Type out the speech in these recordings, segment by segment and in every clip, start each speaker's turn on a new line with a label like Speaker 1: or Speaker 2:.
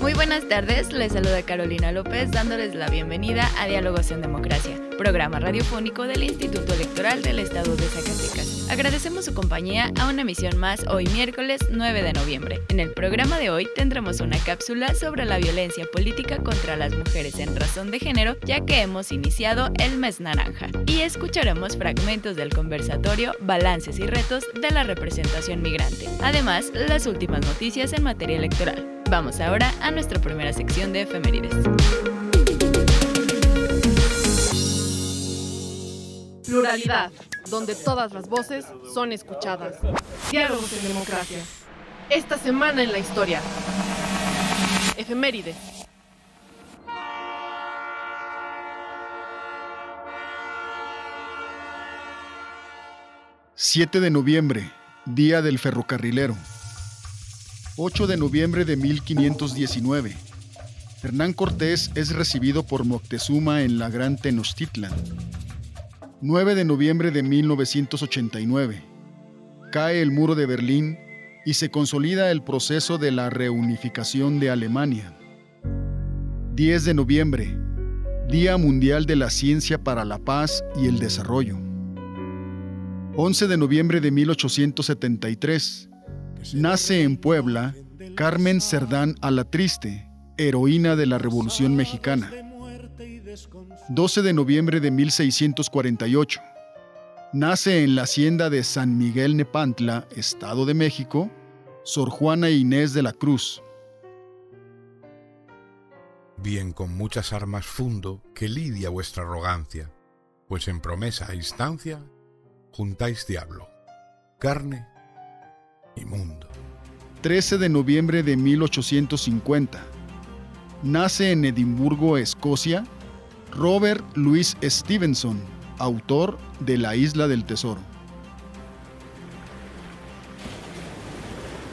Speaker 1: Muy buenas tardes, les saluda Carolina López dándoles la bienvenida a Diálogos en Democracia, programa radiofónico del Instituto Electoral del Estado de Zacatecas. Agradecemos su compañía a una emisión más hoy miércoles 9 de noviembre. En el programa de hoy tendremos una cápsula sobre la violencia política contra las mujeres en razón de género, ya que hemos iniciado el mes naranja. Y escucharemos fragmentos del conversatorio Balances y retos de la representación migrante. Además, las últimas noticias en materia electoral. Vamos ahora a nuestra primera sección de efemérides.
Speaker 2: Pluralidad, donde todas las voces son escuchadas. Diálogos en democracia. Esta semana en la historia. Efemérides.
Speaker 3: ...7 de noviembre... ...Día del Ferrocarrilero... 8 de noviembre de 1519. Hernán Cortés es recibido por Moctezuma en la Gran Tenochtitlan. 9 de noviembre de 1989. Cae el muro de Berlín y se consolida el proceso de la reunificación de Alemania. 10 de noviembre. Día Mundial de la Ciencia para la Paz y el Desarrollo. 11 de noviembre de 1873 Nace en Puebla Carmen Cerdán Alatriste, heroína de la Revolución Mexicana. 12 de noviembre de 1648. Nace en la hacienda de San Miguel Nepantla, Estado de México, Sor Juana Inés de la Cruz.
Speaker 4: Bien con muchas armas fundo que lidia vuestra arrogancia, pues en promesa a instancia juntáis diablo, carne mundo.
Speaker 3: 13 de noviembre de 1850. Nace en Edimburgo, Escocia, Robert Louis Stevenson, autor de La Isla del Tesoro.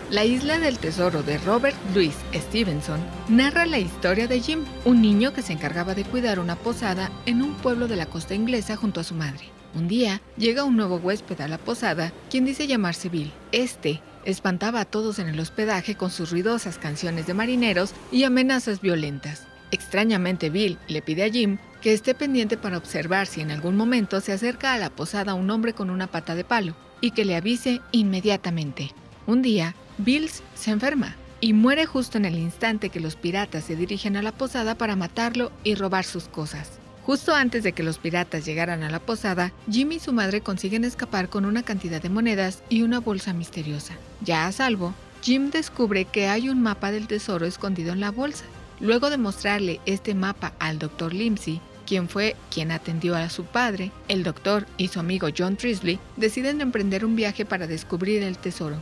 Speaker 5: La Isla del Tesoro de Robert Louis Stevenson narra la historia de Jim, un niño que se encargaba de cuidar una posada en un pueblo de la costa inglesa junto a su madre. Un día llega un nuevo huésped a la posada, quien dice llamarse Bill. Este espantaba a todos en el hospedaje con sus ruidosas canciones de marineros y amenazas violentas. Extrañamente Bill le pide a Jim que esté pendiente para observar si en algún momento se acerca a la posada un hombre con una pata de palo y que le avise inmediatamente. Un día, Bill se enferma y muere justo en el instante que los piratas se dirigen a la posada para matarlo y robar sus cosas. Justo antes de que los piratas llegaran a la posada, Jimmy y su madre consiguen escapar con una cantidad de monedas y una bolsa misteriosa. Ya a salvo, Jim descubre que hay un mapa del tesoro escondido en la bolsa. Luego de mostrarle este mapa al Dr. Limsey, quien fue quien atendió a su padre, el doctor y su amigo John Trisley deciden emprender un viaje para descubrir el tesoro.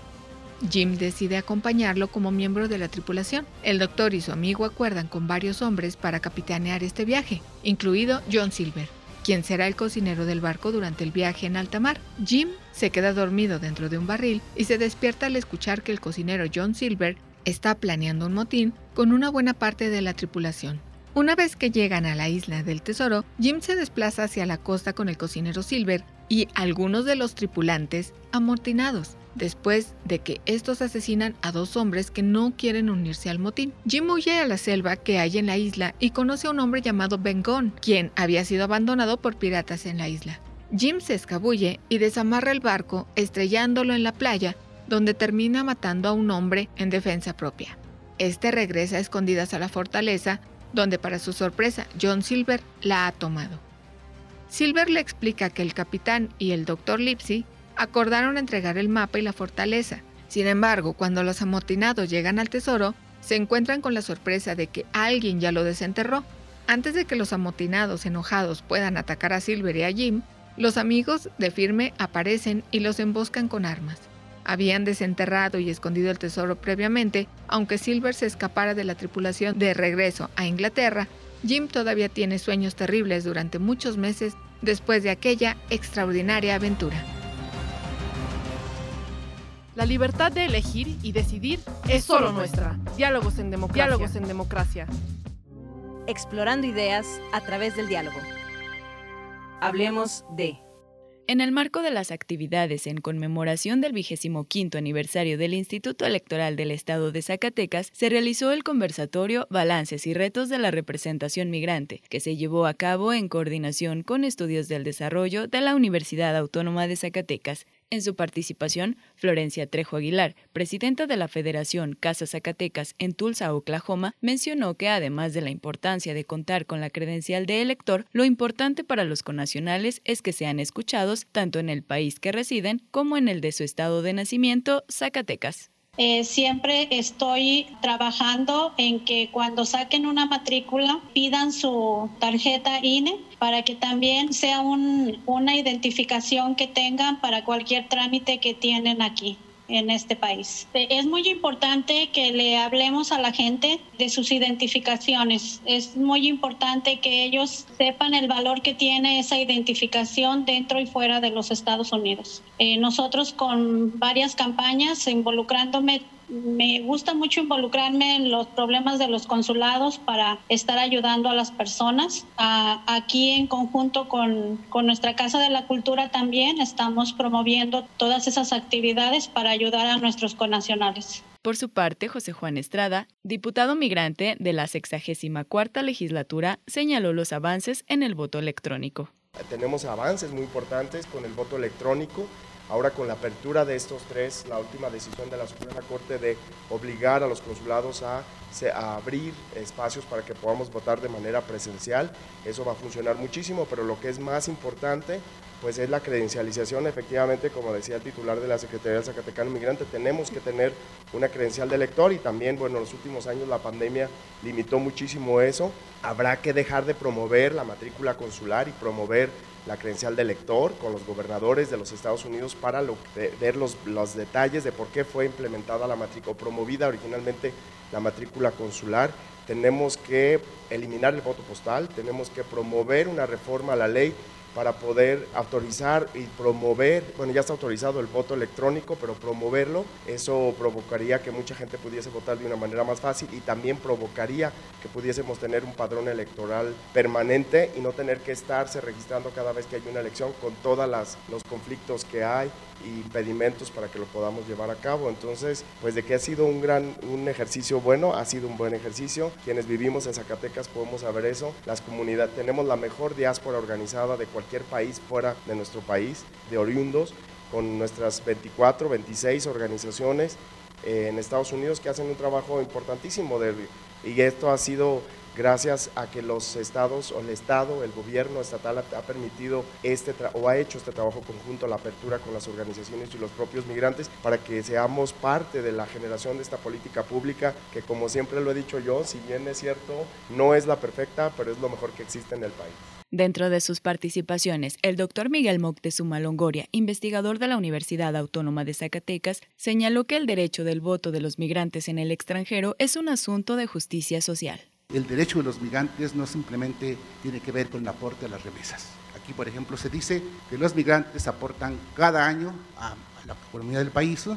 Speaker 5: Jim decide acompañarlo como miembro de la tripulación. El doctor y su amigo acuerdan con varios hombres para capitanear este viaje, incluido John Silver, quien será el cocinero del barco durante el viaje en alta mar. Jim se queda dormido dentro de un barril y se despierta al escuchar que el cocinero John Silver está planeando un motín con una buena parte de la tripulación. Una vez que llegan a la isla del tesoro, Jim se desplaza hacia la costa con el cocinero Silver y algunos de los tripulantes amortinados después de que estos asesinan a dos hombres que no quieren unirse al motín. Jim huye a la selva que hay en la isla y conoce a un hombre llamado Ben Gunn, quien había sido abandonado por piratas en la isla. Jim se escabulle y desamarra el barco, estrellándolo en la playa, donde termina matando a un hombre en defensa propia. Este regresa a escondidas a la fortaleza, donde para su sorpresa John Silver la ha tomado. Silver le explica que el capitán y el doctor Lipsy acordaron entregar el mapa y la fortaleza, Sin embargo, cuando los amotinados llegan al tesoro, se encuentran con la sorpresa de que alguien ya lo desenterró. Antes de que los amotinados enojados puedan atacar a Silver y a Jim, los amigos de Firme aparecen y los emboscan con armas. Habían desenterrado y escondido el tesoro previamente, aunque Silver se escapara de la tripulación de regreso a Inglaterra, Jim todavía tiene sueños terribles durante muchos meses después de aquella extraordinaria aventura.
Speaker 2: La libertad de elegir y decidir es solo nuestra. Diálogos en democracia. Diálogos en democracia.
Speaker 6: Explorando ideas a través del diálogo. Hablemos de...
Speaker 1: En el marco de las actividades en conmemoración del vigésimo quinto aniversario del Instituto Electoral del Estado de Zacatecas, se realizó el conversatorio Balances y Retos de la Representación Migrante, que se llevó a cabo en coordinación con Estudios del Desarrollo de la Universidad Autónoma de Zacatecas. En su participación, Florencia Trejo Aguilar, presidenta de la Federación Casa Zacatecas en Tulsa, Oklahoma, mencionó que además de la importancia de contar con la credencial de elector, lo importante para los conacionales es que sean escuchados tanto en el país que residen como en el de su estado de nacimiento, Zacatecas.
Speaker 7: Eh, siempre estoy trabajando en que cuando saquen una matrícula pidan su tarjeta INE para que también sea una identificación que tengan para cualquier trámite que tienen aquí en este país. Es muy importante que le hablemos a la gente de sus identificaciones. Es muy importante que ellos sepan el valor que tiene esa identificación dentro y fuera de los Estados Unidos. Eh, nosotros con varias campañas involucrándome me gusta mucho involucrarme en los problemas de los consulados para estar ayudando a las personas. aquí en conjunto con, con, nuestra Casa de la Cultura también estamos promoviendo todas esas actividades para ayudar a nuestros connacionales.
Speaker 1: Por su parte, José Juan Estrada, diputado migrante de la 64 legislatura, señaló los avances en el voto electrónico.
Speaker 8: Tenemos avances muy importantes con el voto electrónico Ahora con la apertura de estos tres, la última decisión de la Suprema Corte de obligar a los consulados a, abrir espacios para que podamos votar de manera presencial, eso va a funcionar muchísimo, pero lo que es más importante pues es la credencialización, efectivamente, como decía el titular de la Secretaría del Zacatecano Migrante, tenemos que tener una credencial de lector y también, bueno, en los últimos años la pandemia limitó muchísimo eso. Habrá que dejar de promover la matrícula consular y promover la credencial de lector con los gobernadores de los Estados Unidos para ver los, los, detalles de por qué fue implementada la matrícula o promovida originalmente la matrícula consular. Tenemos que eliminar el voto postal, tenemos que promover una reforma a la ley para poder autorizar y promover, bueno, ya está autorizado el voto electrónico, pero promoverlo, eso provocaría que mucha gente pudiese votar de una manera más fácil y también provocaría que pudiésemos tener un padrón electoral permanente y no tener que estarse registrando cada vez que hay una elección con todos los conflictos que hay y impedimentos para que lo podamos llevar a cabo. Entonces, pues de que ha sido un gran un ejercicio bueno, ha sido un buen ejercicio. Quienes vivimos en Zacatecas podemos saber eso. Las comunidades tenemos la mejor diáspora organizada de cualquier país fuera de nuestro país, de oriundos, con nuestras 24, 26 organizaciones eh, en Estados Unidos que hacen un trabajo importantísimo de, y esto ha sido gracias a que los estados o el estado, el gobierno estatal ha, permitido este o ha hecho este trabajo conjunto, la apertura con las organizaciones y los propios migrantes para que seamos parte de la generación de esta política pública que como siempre lo he dicho yo, si bien es cierto, no es la perfecta, pero es lo mejor que existe en el país.
Speaker 1: Dentro de sus participaciones, el doctor Miguel Moctezuma Longoria, investigador de la Universidad Autónoma de Zacatecas, señaló que el derecho del voto de los migrantes en el extranjero es un asunto de justicia social.
Speaker 9: El derecho de los migrantes no simplemente tiene que ver con el aporte a las remesas. Aquí, por ejemplo, se dice que los migrantes aportan cada año a, la economía del país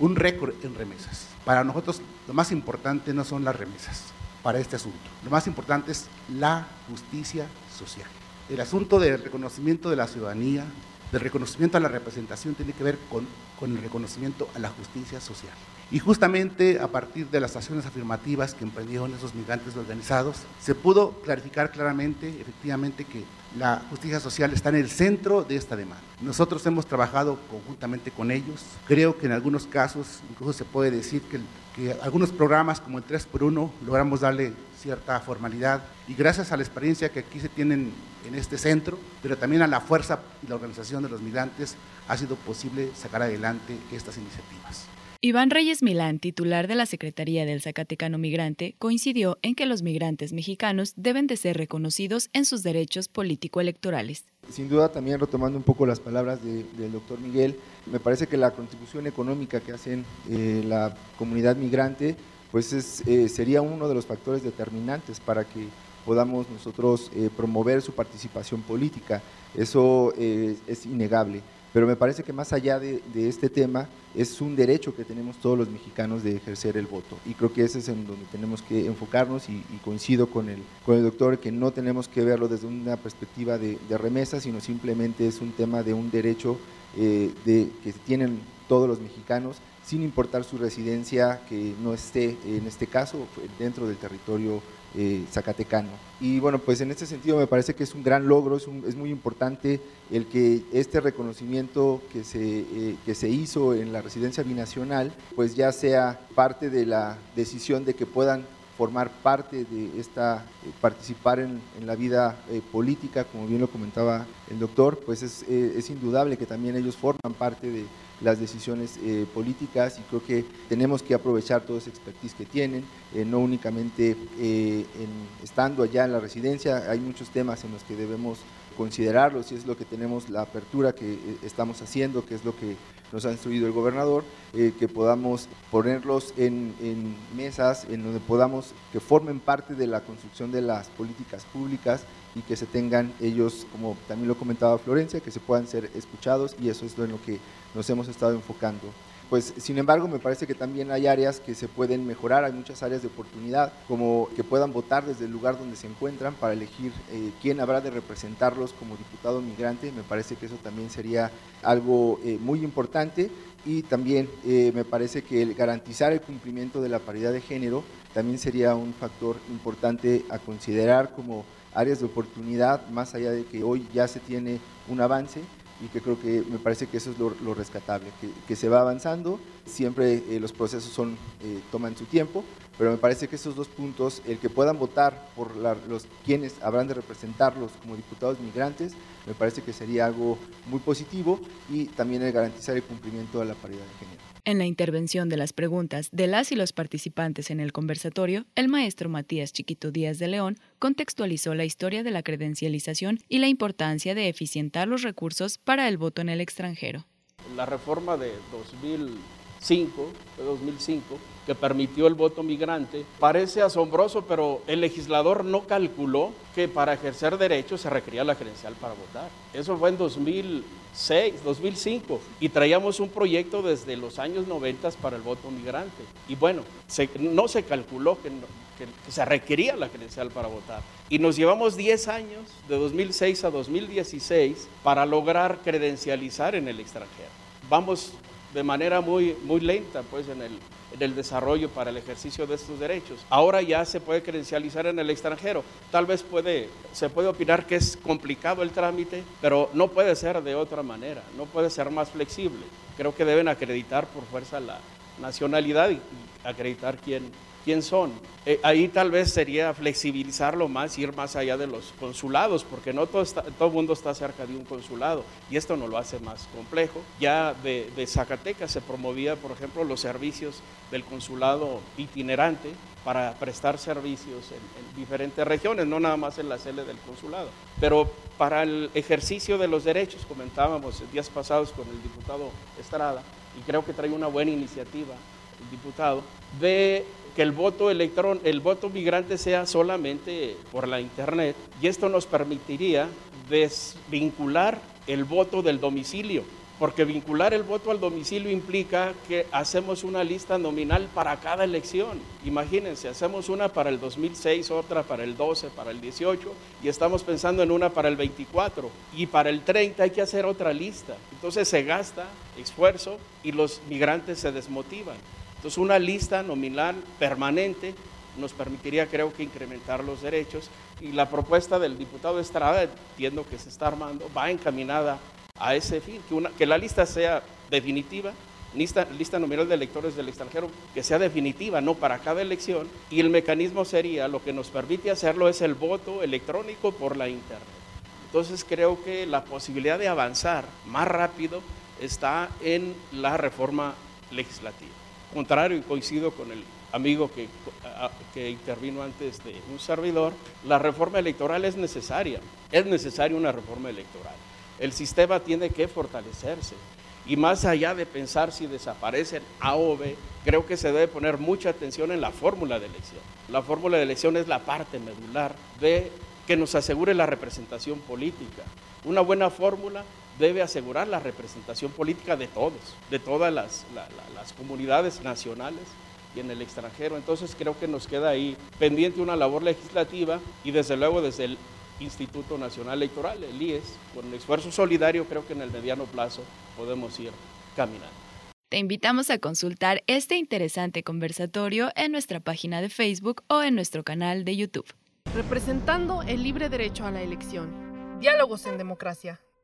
Speaker 9: un récord en remesas. Para nosotros lo más importante no son las remesas para este asunto. Lo más importante es la justicia social. El asunto del reconocimiento de la ciudadanía, del reconocimiento a la representación, tiene que ver con, con el reconocimiento a la justicia social. Y justamente a partir de las acciones afirmativas que emprendieron esos migrantes organizados, se pudo clarificar claramente, efectivamente, que la justicia social está en el centro de esta demanda. Nosotros hemos trabajado conjuntamente con ellos. Creo que en algunos casos incluso se puede decir que, que algunos programas como el 3x1 logramos darle cierta formalidad y gracias a la experiencia que aquí se tienen en este centro, pero también a la fuerza y la organización de los migrantes, ha sido posible sacar adelante estas iniciativas.
Speaker 1: Iván Reyes Milán, titular de la Secretaría del Zacatecano Migrante, coincidió en que los migrantes mexicanos deben de ser reconocidos en sus derechos político-electorales.
Speaker 10: Sin duda, también retomando un poco las palabras del doctor Miguel, me parece que la contribución económica que hacen eh, la comunidad migrante pues eh, sería uno de los factores determinantes para que podamos nosotros eh, promover su participación política. Eso es innegable. Pero me parece que más allá de, este tema, es un derecho que tenemos todos los mexicanos de ejercer el voto. Y creo que ese es en donde tenemos que enfocarnos y, coincido con el, con el doctor que no tenemos que verlo desde una perspectiva de, remesa, sino simplemente es un tema de un derecho eh, de, que tienen todos los mexicanos sin importar su residencia que no esté, en este caso, dentro del territorio eh, zacatecano. Y bueno, pues en este sentido me parece que es un gran logro, es, muy importante el que este reconocimiento que se, eh, que se hizo en la residencia binacional, pues ya sea parte de la decisión de que puedan formar parte de esta, eh, participar en, la vida política, como bien lo comentaba el doctor, pues es, es indudable que también ellos forman parte de, las decisiones eh, políticas y creo que tenemos que aprovechar toda esa expertise que tienen, eh, no únicamente eh, en, estando allá en la residencia, hay muchos temas en los que debemos considerarlos y es lo que tenemos la apertura que estamos haciendo, que es lo que nos ha instruido el gobernador, que podamos ponerlos en, en, mesas en donde podamos que formen parte de la construcción de las políticas públicas y que se tengan ellos, como también lo comentaba Florencia, que se puedan ser escuchados y eso es lo en lo que nos hemos estado enfocando. Pues, sin embargo, me parece que también hay áreas que se pueden mejorar, hay muchas áreas de oportunidad, como que puedan votar desde el lugar donde se encuentran para elegir eh, quién habrá de representarlos como diputado migrante. Me parece que eso también sería algo eh, muy importante y también eh, me parece que el garantizar el cumplimiento de la paridad de género también sería un factor importante a considerar como áreas de oportunidad, más allá de que hoy ya se tiene un avance y que creo que me parece que eso es lo, rescatable, que, se va avanzando, siempre eh, los procesos son, eh, toman su tiempo, pero me parece que esos dos puntos, el que puedan votar por los quienes habrán de representarlos como diputados migrantes, me parece que sería algo muy positivo y también el garantizar el cumplimiento de la paridad de género.
Speaker 1: En la intervención de las preguntas de las y los participantes en el conversatorio, el maestro Matías Chiquito Díaz de León contextualizó la historia de la credencialización y la importancia de eficientar los recursos para el voto en el extranjero.
Speaker 11: La reforma de 2005, de 2005 que permitió el voto migrante. Parece asombroso, pero el legislador no calculó que para ejercer derechos se requería la credencial para votar. Eso fue en 2006, 2005, y traíamos un proyecto desde los años 90 para el voto migrante. Y bueno, no se calculó que, que se requería la credencial para votar. Y nos llevamos 10 años, de 2006 a 2016, para lograr credencializar en el extranjero. Vamos de manera muy, muy lenta pues en el, en el desarrollo para el ejercicio de estos derechos. Ahora ya se puede credencializar en el extranjero. Tal vez puede, se puede opinar que es complicado el trámite, pero no puede ser de otra manera, no puede ser más flexible. Creo que deben acreditar por fuerza la nacionalidad y acreditar quién, quién son. Eh, ahí tal vez sería flexibilizarlo más, ir más allá de los consulados, porque no todo, todo el mundo está cerca de un consulado y esto no lo hace más complejo. Ya de, Zacatecas se promovía, por ejemplo, los servicios del consulado itinerante para prestar servicios en, en diferentes regiones, no nada más en la sede del consulado. Pero para el ejercicio de los derechos, comentábamos días pasados con el diputado Estrada, y creo que trae una buena iniciativa el diputado, de que el voto electrón, el voto migrante sea solamente por la internet y esto nos permitiría desvincular el voto del domicilio, porque vincular el voto al domicilio implica que hacemos una lista nominal para cada elección. Imagínense, hacemos una para el 2006, otra para el 12, para el 18 y estamos pensando en una para el 24 y para el 30 hay que hacer otra lista. Entonces se gasta esfuerzo y los migrantes se desmotivan. Entonces, una lista nominal permanente nos permitiría, creo que, incrementar los derechos. Y la propuesta del diputado Estrada, entiendo que se está armando, va encaminada a ese fin, que, la lista sea definitiva, lista nominal de electores del extranjero, que sea definitiva, no para cada elección. Y el mecanismo sería, lo que nos permite hacerlo es el voto electrónico por la Internet. Entonces, creo que la posibilidad de avanzar más rápido está en la reforma legislativa. Contrario y coincido con el amigo que, intervino antes de un servidor, la reforma electoral es necesaria, es necesaria una reforma electoral. El sistema tiene que fortalecerse y más allá de pensar si desaparecen A o B, creo que se debe poner mucha atención en la fórmula de elección. La fórmula de elección es la parte medular de que nos asegure la representación política. Una buena fórmula debe asegurar la representación política de todos, de todas las, las comunidades nacionales y en el extranjero. Entonces creo que nos queda ahí pendiente una labor legislativa y desde luego desde el Instituto Nacional Electoral, el IES, con esfuerzo solidario creo que en el mediano plazo podemos ir caminando.
Speaker 1: Te invitamos a consultar este interesante conversatorio en nuestra página de Facebook o en nuestro canal de YouTube.
Speaker 2: Representando el libre derecho a la elección. Diálogos en democracia.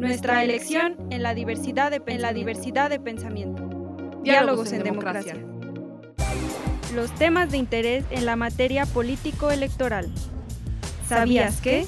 Speaker 12: Nuestra elección en la diversidad de, en la diversidad de pensamiento. Diálogos en democracia. Los temas de interés en la materia político-electoral. ¿Sabías que?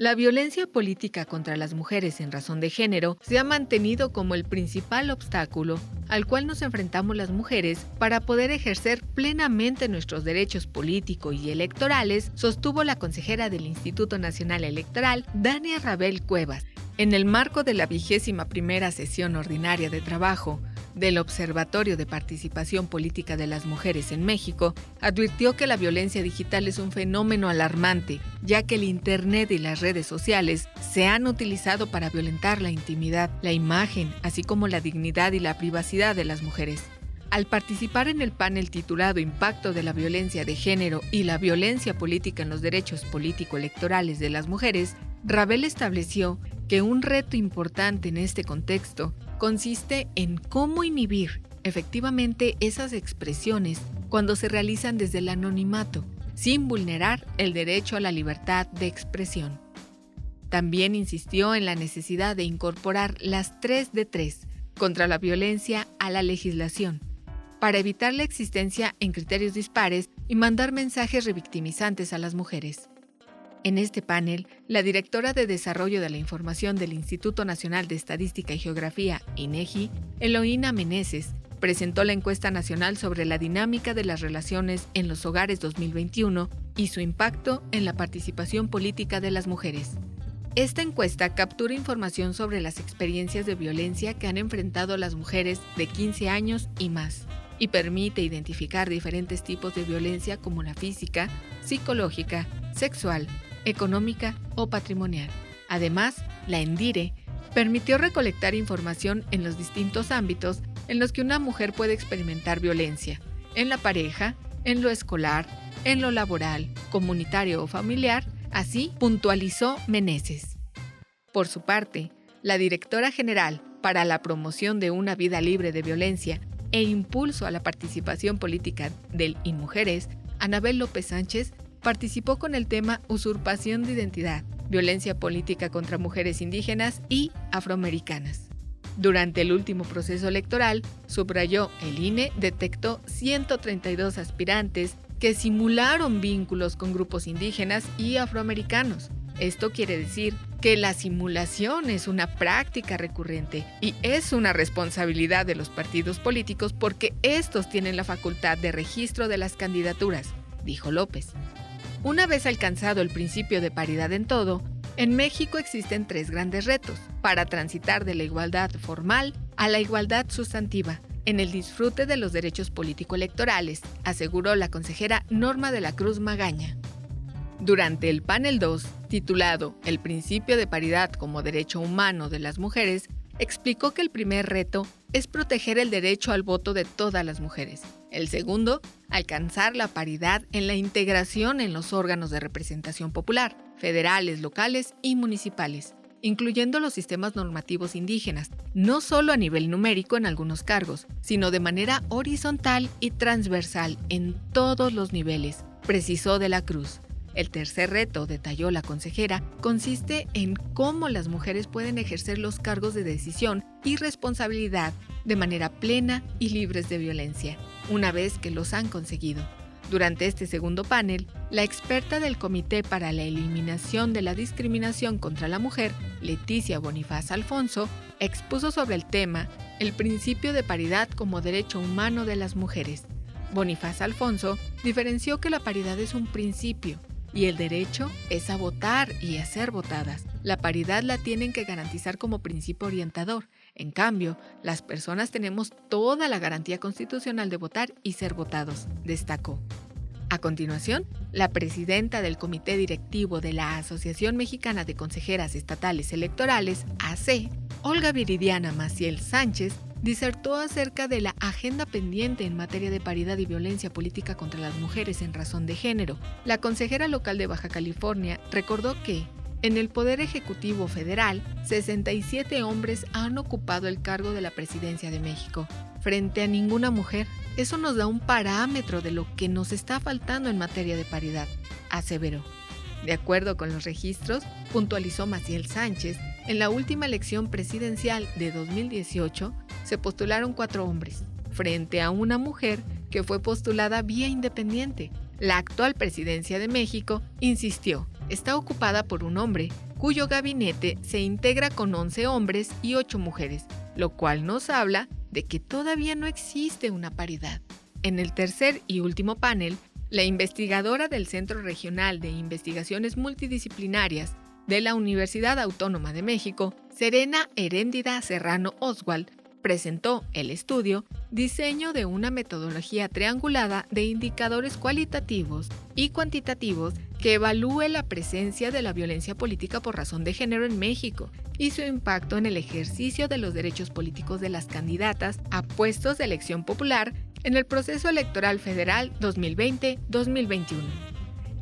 Speaker 5: La violencia política contra las mujeres en razón de género se ha mantenido como el principal obstáculo al cual nos enfrentamos las mujeres para poder ejercer plenamente nuestros derechos políticos y electorales, sostuvo la consejera del Instituto Nacional Electoral, Dania Rabel Cuevas, en el marco de la vigésima primera sesión ordinaria de trabajo del Observatorio de Participación Política de las Mujeres en México, advirtió que la violencia digital es un fenómeno alarmante, ya que el Internet y las redes sociales se han utilizado para violentar la intimidad, la imagen, así como la dignidad y la privacidad de las mujeres. Al participar en el panel titulado Impacto de la violencia de género y la violencia política en los derechos político-electorales de las mujeres, Rabel estableció que un reto importante en este contexto consiste en cómo inhibir efectivamente esas expresiones cuando se realizan desde el anonimato, sin vulnerar el derecho a la libertad de expresión. También insistió en la necesidad de incorporar las 3 de 3 contra la violencia a la legislación, para evitar la existencia en criterios dispares y mandar mensajes revictimizantes a las mujeres. En este panel, la directora de Desarrollo de la Información del Instituto Nacional de Estadística y Geografía, INEGI, Eloína Meneses, presentó la encuesta nacional sobre la dinámica de las relaciones en los hogares 2021 y su impacto en la participación política de las mujeres. Esta encuesta captura información sobre las experiencias de violencia que han enfrentado las mujeres de 15 años y más y permite identificar diferentes tipos de violencia como la física, psicológica, sexual, económica o patrimonial. Además, la ENDIRE permitió recolectar información en los distintos ámbitos en los que una mujer puede experimentar violencia, en la pareja, en lo escolar, en lo laboral, comunitario o familiar, así puntualizó Meneses. Por su parte, la directora general para la promoción de una vida libre de violencia e impulso a la participación política del INMujeres, Anabel López Sánchez, participó con el tema Usurpación de Identidad, Violencia Política contra Mujeres Indígenas y Afroamericanas. Durante el último proceso electoral, subrayó, el INE detectó 132 aspirantes que simularon vínculos con grupos indígenas y afroamericanos. Esto quiere decir que la simulación es una práctica recurrente y es una responsabilidad de los partidos políticos porque estos tienen la facultad de registro de las candidaturas, dijo López. Una vez alcanzado el principio de paridad en todo, en México existen tres grandes retos para transitar de la igualdad formal a la igualdad sustantiva en el disfrute de los derechos político-electorales, aseguró la consejera Norma de la Cruz Magaña. Durante el panel 2, titulado El principio de paridad como derecho humano de las mujeres, explicó que el primer reto es proteger el derecho al voto de todas las mujeres. El segundo, alcanzar la paridad en la integración en los órganos de representación popular, federales, locales y municipales. incluyendo los sistemas normativos indígenas, no solo a nivel numérico en algunos cargos, sino de manera horizontal y transversal en todos los niveles, precisó de la Cruz. El tercer reto, detalló la consejera, consiste en cómo las mujeres pueden ejercer los cargos de decisión y responsabilidad de manera plena y libres de violencia, una vez que los han conseguido. Durante este segundo panel, la experta del Comité para la Eliminación de la Discriminación contra la Mujer, Leticia Bonifaz Alfonso, expuso sobre el tema el principio de paridad como derecho humano de las mujeres. Bonifaz Alfonso diferenció que la paridad es un principio y el derecho es a votar y a ser votadas. La paridad la tienen que garantizar como principio orientador. En cambio, las personas tenemos toda la garantía constitucional de votar y ser votados, destacó. A continuación, la presidenta del Comité Directivo de la Asociación Mexicana de Consejeras Estatales Electorales, AC, Olga Viridiana Maciel Sánchez, disertó acerca de la agenda pendiente en materia de paridad y violencia política contra las mujeres en razón de género. La consejera local de Baja California recordó que, en el Poder Ejecutivo Federal, 67 hombres han ocupado el cargo de la presidencia de México, frente a ninguna mujer. Eso nos da un parámetro de lo que nos está faltando en materia de paridad, aseveró. De acuerdo con los registros, puntualizó Maciel Sánchez, en la última elección presidencial de 2018 se postularon cuatro hombres, frente a una mujer que fue postulada vía independiente. La actual presidencia de México, insistió, está ocupada por un hombre, cuyo gabinete se integra con 11 hombres y 8 mujeres, lo cual nos habla de que todavía no existe una paridad. En el tercer y último panel, la investigadora del Centro Regional de Investigaciones Multidisciplinarias de la Universidad Autónoma de México, Serena Heréndida Serrano Oswald, presentó el estudio Diseño de una metodología triangulada de indicadores cualitativos y cuantitativos que evalúe la presencia de la violencia política por razón de género en México y su impacto en el ejercicio de los derechos políticos de las candidatas a puestos de elección popular en el proceso electoral federal 2020-2021.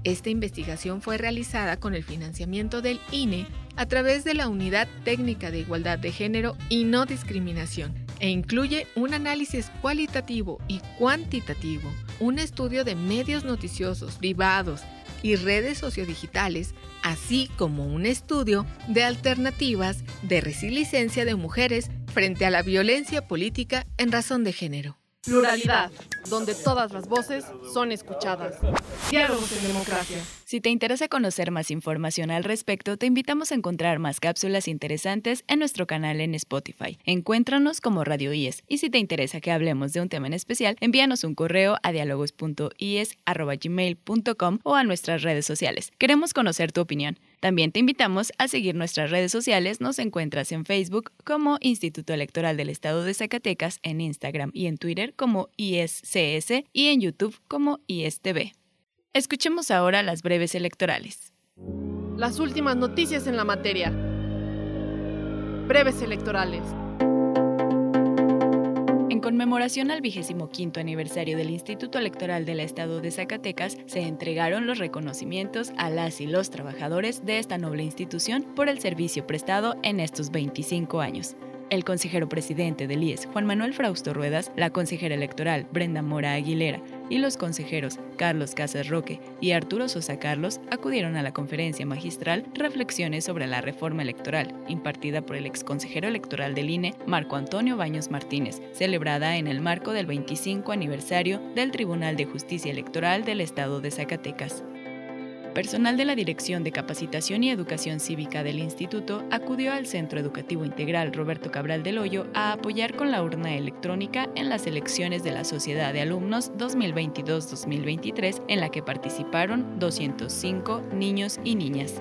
Speaker 5: Esta investigación fue realizada con el financiamiento del INE a través de la Unidad Técnica de Igualdad de Género y No Discriminación e incluye un análisis cualitativo y cuantitativo, un estudio de medios noticiosos privados y redes sociodigitales, así como un estudio de alternativas de resiliencia de mujeres frente a la violencia política en razón de género.
Speaker 2: Pluralidad, donde todas las voces son escuchadas. Diálogos en democracia.
Speaker 1: Si te interesa conocer más información al respecto, te invitamos a encontrar más cápsulas interesantes en nuestro canal en Spotify. Encuéntranos como Radio IES y si te interesa que hablemos de un tema en especial, envíanos un correo a dialogos.ies.gmail.com o a nuestras redes sociales. Queremos conocer tu opinión. También te invitamos a seguir nuestras redes sociales. Nos encuentras en Facebook como Instituto Electoral del Estado de Zacatecas, en Instagram y en Twitter como ISCS y en YouTube como ISTV. Escuchemos ahora las breves electorales.
Speaker 2: Las últimas noticias en la materia. Breves electorales.
Speaker 1: En conmemoración al vigésimo quinto aniversario del Instituto Electoral del Estado de Zacatecas, se entregaron los reconocimientos a las y los trabajadores de esta noble institución por el servicio prestado en estos 25 años el consejero presidente del IES, Juan Manuel Frausto Ruedas, la consejera electoral, Brenda Mora Aguilera, y los consejeros Carlos Casas Roque y Arturo Sosa Carlos acudieron a la conferencia magistral Reflexiones sobre la reforma electoral, impartida por el exconsejero electoral del INE, Marco Antonio Baños Martínez, celebrada en el marco del 25 aniversario del Tribunal de Justicia Electoral del Estado de Zacatecas. Personal de la Dirección de Capacitación y Educación Cívica del Instituto acudió al Centro Educativo Integral Roberto Cabral del Hoyo a apoyar con la urna electrónica en las elecciones de la Sociedad de Alumnos 2022-2023 en la que participaron 205 niños y niñas.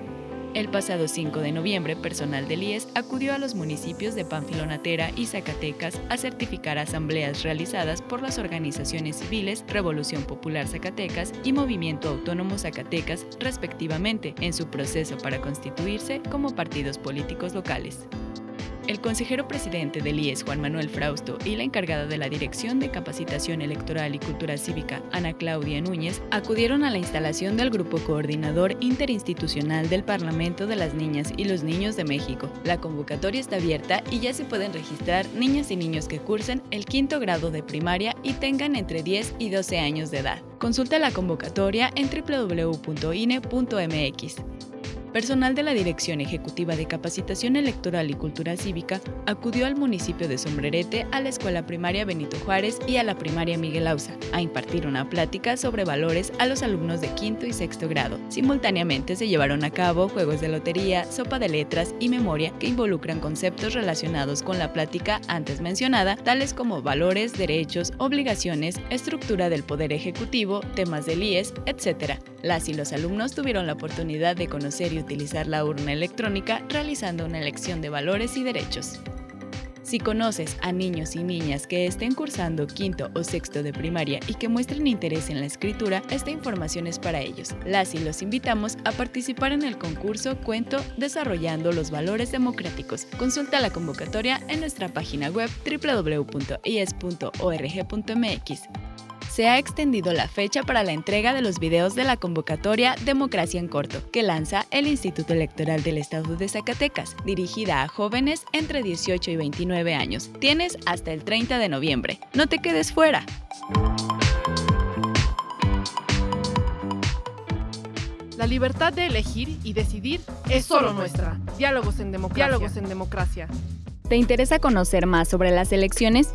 Speaker 1: El pasado 5 de noviembre, personal del IES acudió a los municipios de Panfilonatera y Zacatecas a certificar asambleas realizadas por las organizaciones civiles Revolución Popular Zacatecas y Movimiento Autónomo Zacatecas, respectivamente, en su proceso para constituirse como partidos políticos locales. El consejero presidente del IES, Juan Manuel Frausto, y la encargada de la Dirección de Capacitación Electoral y Cultura Cívica, Ana Claudia Núñez, acudieron a la instalación del Grupo Coordinador Interinstitucional del Parlamento de las Niñas y los Niños de México. La convocatoria está abierta y ya se pueden registrar niñas y niños que cursen el quinto grado de primaria y tengan entre 10 y 12 años de edad. Consulta la convocatoria en www.ine.mx. Personal de la Dirección Ejecutiva de Capacitación Electoral y Cultura Cívica acudió al municipio de Sombrerete, a la Escuela Primaria Benito Juárez y a la Primaria Miguel Ausa a impartir una plática sobre valores a los alumnos de quinto y sexto grado. Simultáneamente se llevaron a cabo juegos de lotería, sopa de letras y memoria que involucran conceptos relacionados con la plática antes mencionada, tales como valores, derechos, obligaciones, estructura del poder ejecutivo, temas del IES, etc. Las y los alumnos tuvieron la oportunidad de conocer y utilizar la urna electrónica realizando una elección de valores y derechos. Si conoces a niños y niñas que estén cursando quinto o sexto de primaria y que muestren interés en la escritura, esta información es para ellos. Las y los invitamos a participar en el concurso Cuento Desarrollando los Valores Democráticos. Consulta la convocatoria en nuestra página web www.ies.org.mx se ha extendido la fecha para la entrega de los videos de la convocatoria Democracia en Corto, que lanza el Instituto Electoral del Estado de Zacatecas, dirigida a jóvenes entre 18 y 29 años. Tienes hasta el 30 de noviembre. No te quedes fuera.
Speaker 2: La libertad de elegir y decidir es solo nuestra. Diálogos en democracia. Diálogos en democracia.
Speaker 1: ¿Te interesa conocer más sobre las elecciones?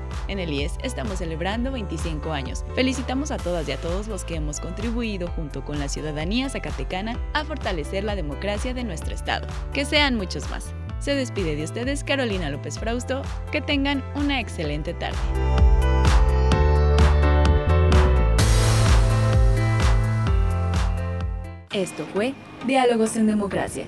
Speaker 1: En el IES estamos celebrando 25 años. Felicitamos a todas y a todos los que hemos contribuido junto con la ciudadanía zacatecana a fortalecer la democracia de nuestro estado. Que sean muchos más. Se despide de ustedes Carolina López Frausto. Que tengan una excelente tarde. Esto fue Diálogos en Democracia.